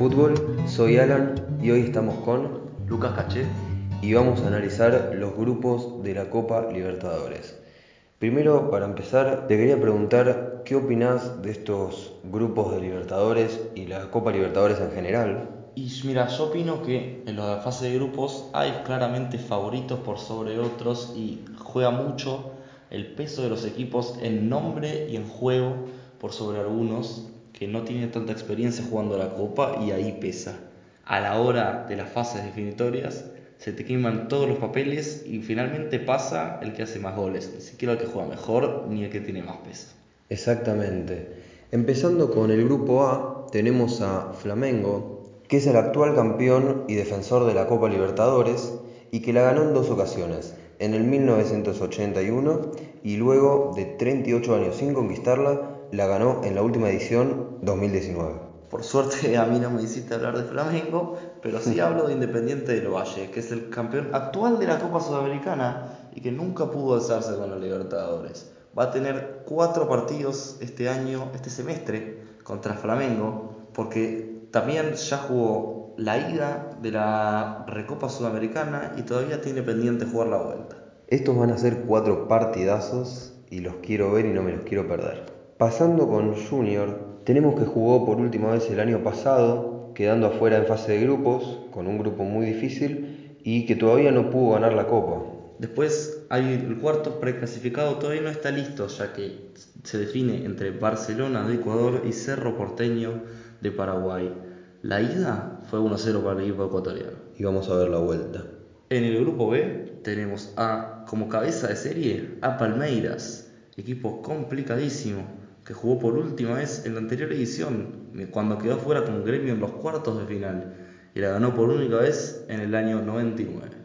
Fútbol, soy Alan y hoy estamos con Lucas Caché. y vamos a analizar los grupos de la Copa Libertadores. Primero, para empezar, te quería preguntar qué opinas de estos grupos de Libertadores y la Copa Libertadores en general. Y mira, yo opino que en la fase de grupos hay claramente favoritos por sobre otros y juega mucho el peso de los equipos en nombre y en juego por sobre algunos que no tienen tanta experiencia jugando la Copa y ahí pesa. A la hora de las fases definitorias se te queman todos los papeles y finalmente pasa el que hace más goles, ni siquiera el que juega mejor ni el que tiene más peso. Exactamente. Empezando con el grupo A, tenemos a Flamengo, que es el actual campeón y defensor de la Copa Libertadores y que la ganó en dos ocasiones, en el 1981 y luego de 38 años sin conquistarla, la ganó en la última edición 2019. Por suerte a mí no me hiciste hablar de Flamengo, pero sí hablo de Independiente del Valle, que es el campeón actual de la Copa Sudamericana y que nunca pudo alzarse con los Libertadores. Va a tener cuatro partidos este año, este semestre, contra Flamengo, porque también ya jugó la ida de la Recopa Sudamericana y todavía tiene pendiente jugar la vuelta. Estos van a ser cuatro partidazos y los quiero ver y no me los quiero perder. Pasando con Junior, tenemos que jugó por última vez el año pasado, quedando afuera en fase de grupos, con un grupo muy difícil y que todavía no pudo ganar la copa. Después hay el cuarto preclasificado, todavía no está listo, ya que se define entre Barcelona de Ecuador y Cerro Porteño de Paraguay. La ida fue 1-0 para el equipo ecuatoriano. Y vamos a ver la vuelta. En el grupo B tenemos a, como cabeza de serie, a Palmeiras, equipo complicadísimo, que jugó por última vez en la anterior edición, cuando quedó fuera con Gremio en los cuartos de final, y la ganó por única vez en el año 99.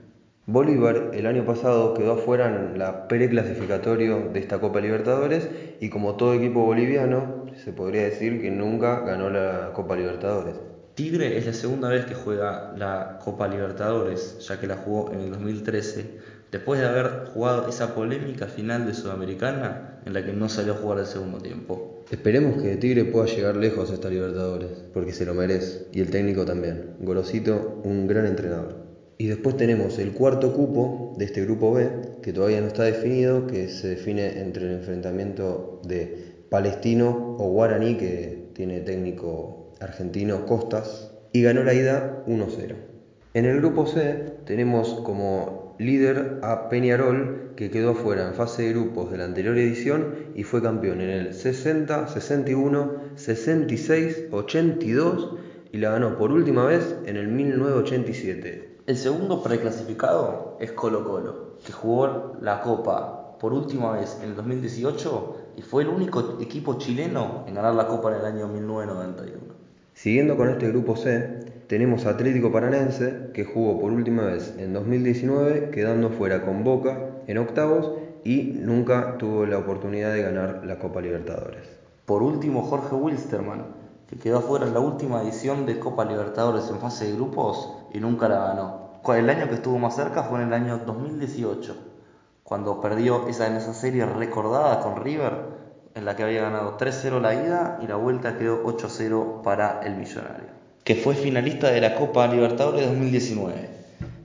Bolívar el año pasado quedó afuera en la preclasificatorio de esta Copa Libertadores y como todo equipo boliviano se podría decir que nunca ganó la Copa Libertadores. Tigre es la segunda vez que juega la Copa Libertadores, ya que la jugó en el 2013, después de haber jugado esa polémica final de Sudamericana en la que no salió a jugar el segundo tiempo. Esperemos que Tigre pueda llegar lejos a esta Libertadores, porque se lo merece, y el técnico también. Gorosito, un gran entrenador. Y después tenemos el cuarto cupo de este grupo B, que todavía no está definido, que se define entre el enfrentamiento de Palestino o Guaraní, que tiene técnico argentino Costas, y ganó la ida 1-0. En el grupo C tenemos como líder a Peñarol, que quedó afuera en fase de grupos de la anterior edición y fue campeón en el 60, 61, 66, 82 y la ganó por última vez en el 1987. El segundo preclasificado es Colo Colo, que jugó la Copa por última vez en el 2018 y fue el único equipo chileno en ganar la Copa en el año 1991. Siguiendo con este grupo C, tenemos a Atlético Paranense, que jugó por última vez en 2019, quedando fuera con Boca en octavos y nunca tuvo la oportunidad de ganar la Copa Libertadores. Por último, Jorge Wilstermann, que quedó afuera en la última edición de Copa Libertadores en fase de grupos y nunca la ganó. El año que estuvo más cerca fue en el año 2018, cuando perdió esa, en esa serie recordada con River, en la que había ganado 3-0 la ida y la vuelta quedó 8-0 para el Millonario, que fue finalista de la Copa Libertadores 2019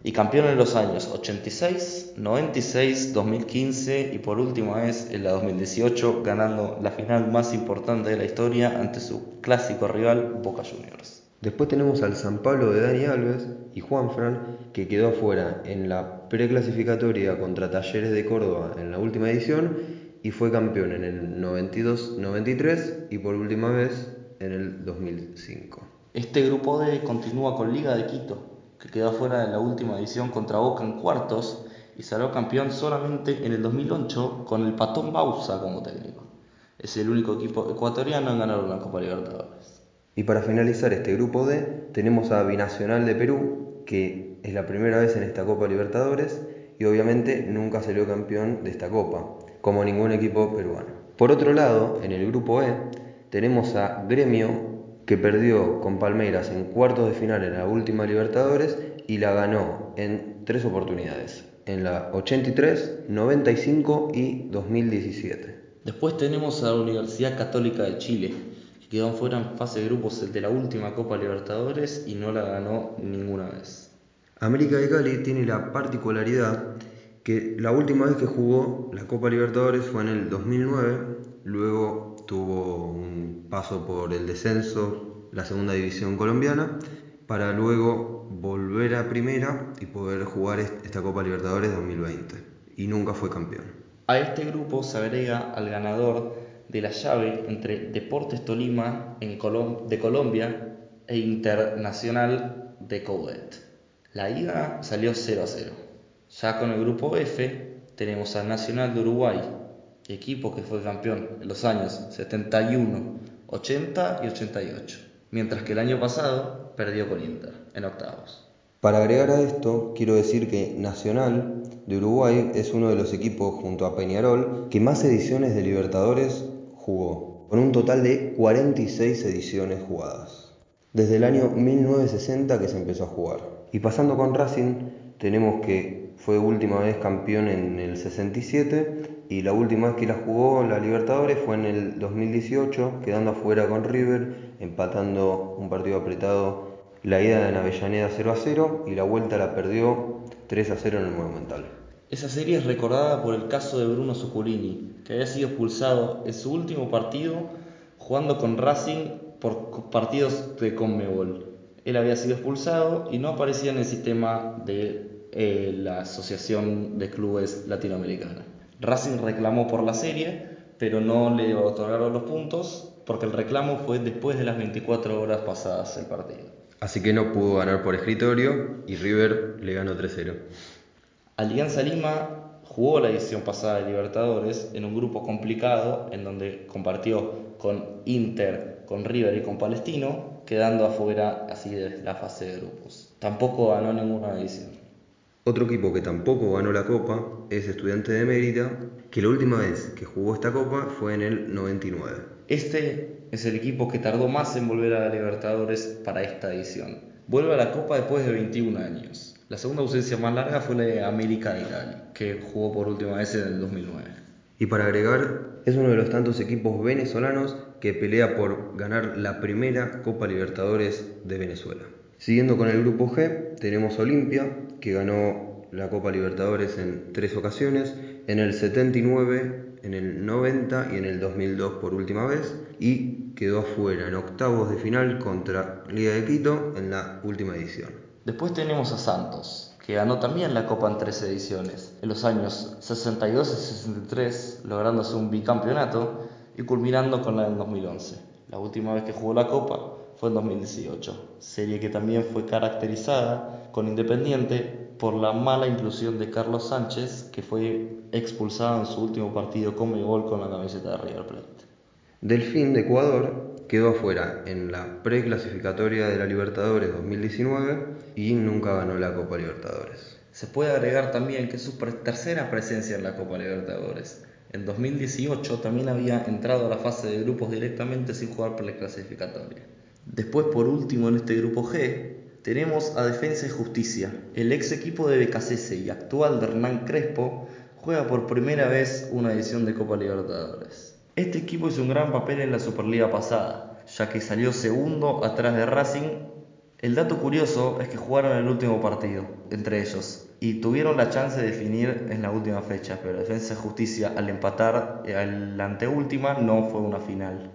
y campeón en los años 86, 96, 2015 y por última vez en la 2018 ganando la final más importante de la historia ante su clásico rival Boca Juniors. Después tenemos al San Pablo de Dani Alves y Juan Fran, que quedó afuera en la preclasificatoria contra Talleres de Córdoba en la última edición y fue campeón en el 92-93 y por última vez en el 2005. Este grupo D continúa con Liga de Quito, que quedó fuera de la última edición contra Boca en cuartos y salió campeón solamente en el 2008 con el Patón Bausa como técnico. Es el único equipo ecuatoriano en ganar una Copa Libertadores. Y para finalizar este grupo D, tenemos a Binacional de Perú, que es la primera vez en esta Copa Libertadores y obviamente nunca salió campeón de esta Copa, como ningún equipo peruano. Por otro lado, en el grupo E, tenemos a Gremio, que perdió con Palmeiras en cuartos de final en la última Libertadores y la ganó en tres oportunidades, en la 83, 95 y 2017. Después tenemos a la Universidad Católica de Chile, que quedó fuera en fase de grupos de la última Copa Libertadores y no la ganó ninguna vez. América de Cali tiene la particularidad que la última vez que jugó la Copa Libertadores fue en el 2009, luego tuvo un paso por el descenso, la segunda división colombiana, para luego volver a primera y poder jugar esta Copa Libertadores 2020. Y nunca fue campeón. A este grupo se agrega al ganador de la llave entre Deportes Tolima de Colombia e Internacional de Coudet. La ida salió 0 a 0. Ya con el grupo F tenemos al Nacional de Uruguay, equipo que fue campeón en los años 71, 80 y 88, mientras que el año pasado perdió con Inter en octavos. Para agregar a esto, quiero decir que Nacional de Uruguay es uno de los equipos junto a Peñarol que más ediciones de Libertadores jugó, con un total de 46 ediciones jugadas. Desde el año 1960 que se empezó a jugar. Y pasando con Racing, tenemos que fue última vez campeón en el 67 y la última vez que la jugó la Libertadores fue en el 2018, quedando afuera con River, empatando un partido apretado la ida en Avellaneda 0 a 0 y la vuelta la perdió 3 a 0 en el Monumental. Esa serie es recordada por el caso de Bruno Zuculini, que había sido expulsado en su último partido jugando con Racing por partidos de Conmebol. Él había sido expulsado y no aparecía en el sistema de eh, la Asociación de Clubes Latinoamericana. Racing reclamó por la serie, pero no le otorgaron los puntos porque el reclamo fue después de las 24 horas pasadas el partido. Así que no pudo ganar por escritorio y River le ganó 3-0. Alianza Lima jugó la edición pasada de Libertadores en un grupo complicado en donde compartió con Inter, con River y con Palestino, quedando afuera así de la fase de grupos. Tampoco ganó ninguna edición. Otro equipo que tampoco ganó la Copa es Estudiante de Mérida, que la última vez que jugó esta Copa fue en el 99. Este es el equipo que tardó más en volver a la Libertadores para esta edición. Vuelve a la Copa después de 21 años. La segunda ausencia más larga fue la de América de Cali, que jugó por última vez en el 2009. Y para agregar, es uno de los tantos equipos venezolanos que pelea por ganar la primera Copa Libertadores de Venezuela. Siguiendo con el grupo G, tenemos Olimpia, que ganó la Copa Libertadores en tres ocasiones, en el 79, en el 90 y en el 2002 por última vez, y quedó afuera en octavos de final contra Liga de Quito en la última edición. Después tenemos a Santos, que ganó también la Copa en tres ediciones, en los años 62 y 63, lográndose un bicampeonato y culminando con la del 2011. La última vez que jugó la Copa fue en 2018, serie que también fue caracterizada con Independiente por la mala inclusión de Carlos Sánchez, que fue expulsado en su último partido con gol con la camiseta de River Plate. Delfín de Ecuador quedó afuera en la preclasificatoria de la Libertadores 2019 y nunca ganó la Copa Libertadores. Se puede agregar también que es su tercera presencia en la Copa Libertadores. En 2018 también había entrado a la fase de grupos directamente sin jugar preclasificatoria. Después, por último, en este grupo G, tenemos a Defensa y Justicia. El ex equipo de Becasese y actual de Hernán Crespo juega por primera vez una edición de Copa Libertadores. Este equipo hizo un gran papel en la Superliga pasada, ya que salió segundo atrás de Racing. El dato curioso es que jugaron el último partido entre ellos y tuvieron la chance de definir en la última fecha, pero Defensa y Justicia al empatar en la anteúltima no fue una final.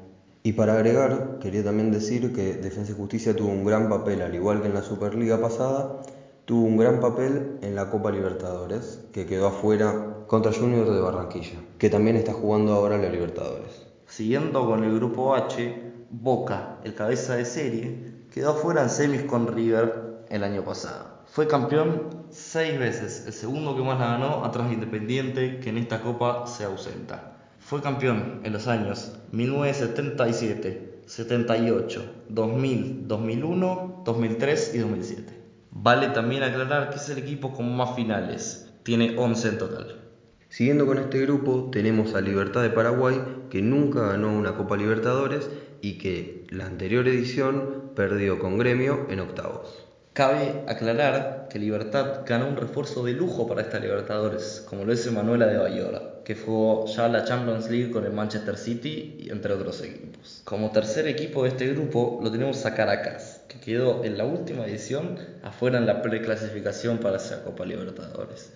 Y para agregar, quería también decir que Defensa y Justicia tuvo un gran papel, al igual que en la Superliga pasada, tuvo un gran papel en la Copa Libertadores, que quedó afuera contra Junior de Barranquilla, que también está jugando ahora la Libertadores. Siguiendo con el grupo H, Boca, el cabeza de serie, quedó afuera en semis con River el año pasado. Fue campeón seis veces, el segundo que más la ganó atrás de Independiente, que en esta copa se ausenta. Fue campeón en los años 1977, 78, 2000, 2001, 2003 y 2007. Vale también aclarar que es el equipo con más finales, tiene 11 en total. Siguiendo con este grupo tenemos a Libertad de Paraguay que nunca ganó una Copa Libertadores y que la anterior edición perdió con Gremio en octavos. Cabe aclarar que Libertad ganó un refuerzo de lujo para esta Libertadores, como lo es Emanuela de Bayora. que jugó ya la Champions League con el Manchester City entre otros equipos. Como tercer equipo de este grupo lo tenemos a Caracas, que quedó en la última edición afuera en la preclasificación para esa Copa Libertadores.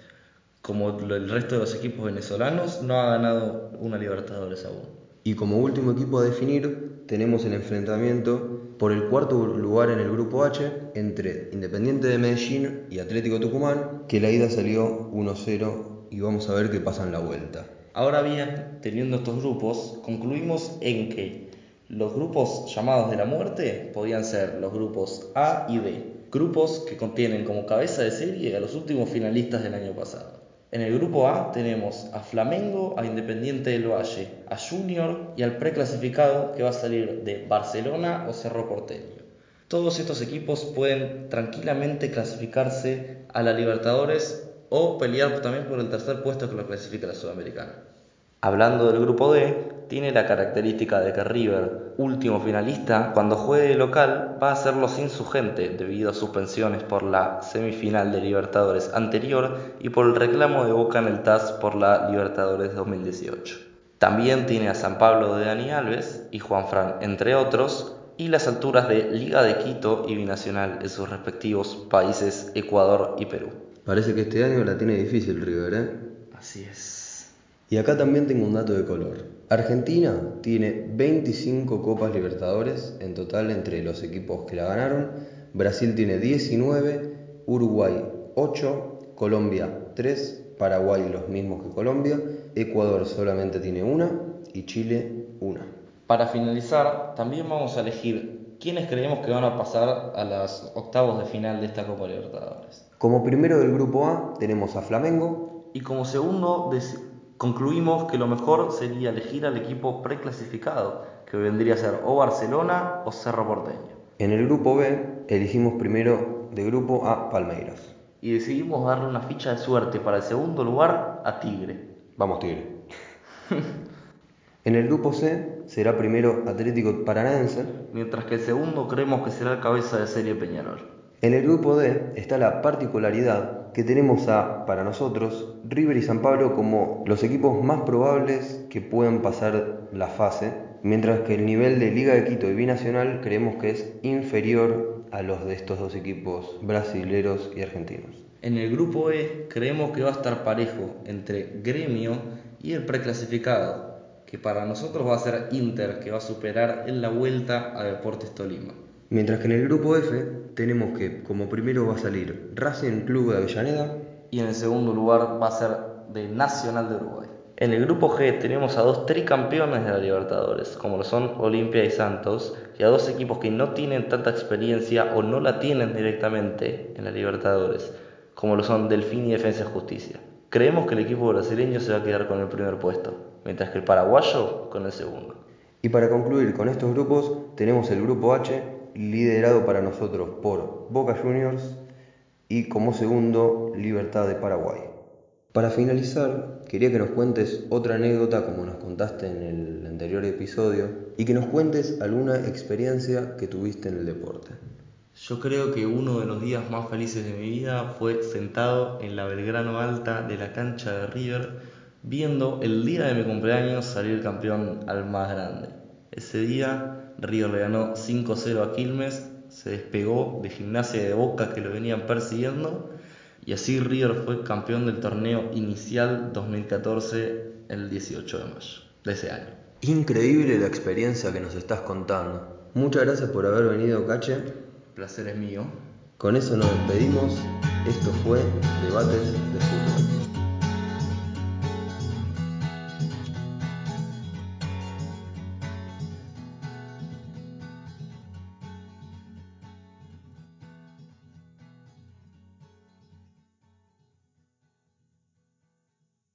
Como el resto de los equipos venezolanos, no ha ganado una Libertadores aún. Y como último equipo a definir, tenemos el enfrentamiento por el cuarto lugar en el grupo H entre Independiente de Medellín y Atlético Tucumán, que la ida salió 1-0 y vamos a ver qué pasa en la vuelta. Ahora bien, teniendo estos grupos, concluimos en que los grupos llamados de la muerte podían ser los grupos A y B, grupos que contienen como cabeza de serie a los últimos finalistas del año pasado. En el grupo A tenemos a Flamengo, a Independiente del Valle, a Junior y al preclasificado que va a salir de Barcelona o Cerro Porteño. Todos estos equipos pueden tranquilamente clasificarse a la Libertadores o pelear también por el tercer puesto que lo clasifica la Sudamericana. Hablando del grupo D, tiene la característica de que River, último finalista, cuando juegue local va a hacerlo sin su gente debido a suspensiones por la semifinal de Libertadores anterior y por el reclamo de Boca en el TAS por la Libertadores 2018. También tiene a San Pablo de Dani Alves y Juan Fran, entre otros, y las alturas de Liga de Quito y Binacional en sus respectivos países Ecuador y Perú. Parece que este año la tiene difícil River, ¿eh? Así es. Y acá también tengo un dato de color. Argentina tiene 25 Copas Libertadores en total entre los equipos que la ganaron. Brasil tiene 19, Uruguay 8, Colombia 3, Paraguay los mismos que Colombia, Ecuador solamente tiene una y Chile una. Para finalizar, también vamos a elegir quiénes creemos que van a pasar a las octavos de final de esta Copa Libertadores. Como primero del grupo A tenemos a Flamengo. Y como segundo concluimos que lo mejor sería elegir al equipo preclasificado, que vendría a ser o Barcelona o Cerro Porteño. En el grupo B elegimos primero de grupo a Palmeiras. Y decidimos darle una ficha de suerte para el segundo lugar a Tigre. Vamos Tigre. en el grupo C será primero Atlético Paranaense. Mientras que el segundo creemos que será el cabeza de serie Peñarol. En el grupo D está la particularidad que tenemos a, para nosotros, River y San Pablo como los equipos más probables que puedan pasar la fase, mientras que el nivel de Liga de Quito y Binacional creemos que es inferior a los de estos dos equipos brasileros y argentinos. En el grupo E creemos que va a estar parejo entre Gremio y el preclasificado, que para nosotros va a ser Inter, que va a superar en la vuelta a Deportes Tolima. Mientras que en el grupo F tenemos que como primero va a salir Racing Club de Avellaneda y en el segundo lugar va a ser de Nacional de Uruguay. En el grupo G tenemos a dos tricampeones de la Libertadores, como lo son Olimpia y Santos, y a dos equipos que no tienen tanta experiencia o no la tienen directamente en la Libertadores, como lo son Delfín y Defensa y Justicia. Creemos que el equipo brasileño se va a quedar con el primer puesto, mientras que el paraguayo con el segundo. Y para concluir con estos grupos, tenemos el grupo H, liderado para nosotros por Boca Juniors y como segundo Libertad de Paraguay. Para finalizar, quería que nos cuentes otra anécdota como nos contaste en el anterior episodio y que nos cuentes alguna experiencia que tuviste en el deporte. Yo creo que uno de los días más felices de mi vida fue sentado en la Belgrano Alta de la cancha de River viendo el día de mi cumpleaños salir campeón al más grande. Ese día River le ganó 5-0 a Quilmes, se despegó de Gimnasia de Boca que lo venían persiguiendo y así River fue campeón del torneo inicial 2014 el 18 de mayo de ese año. Increíble la experiencia que nos estás contando. Muchas gracias por haber venido, Cache. placer es mío. Con eso nos despedimos. Esto fue Debates de.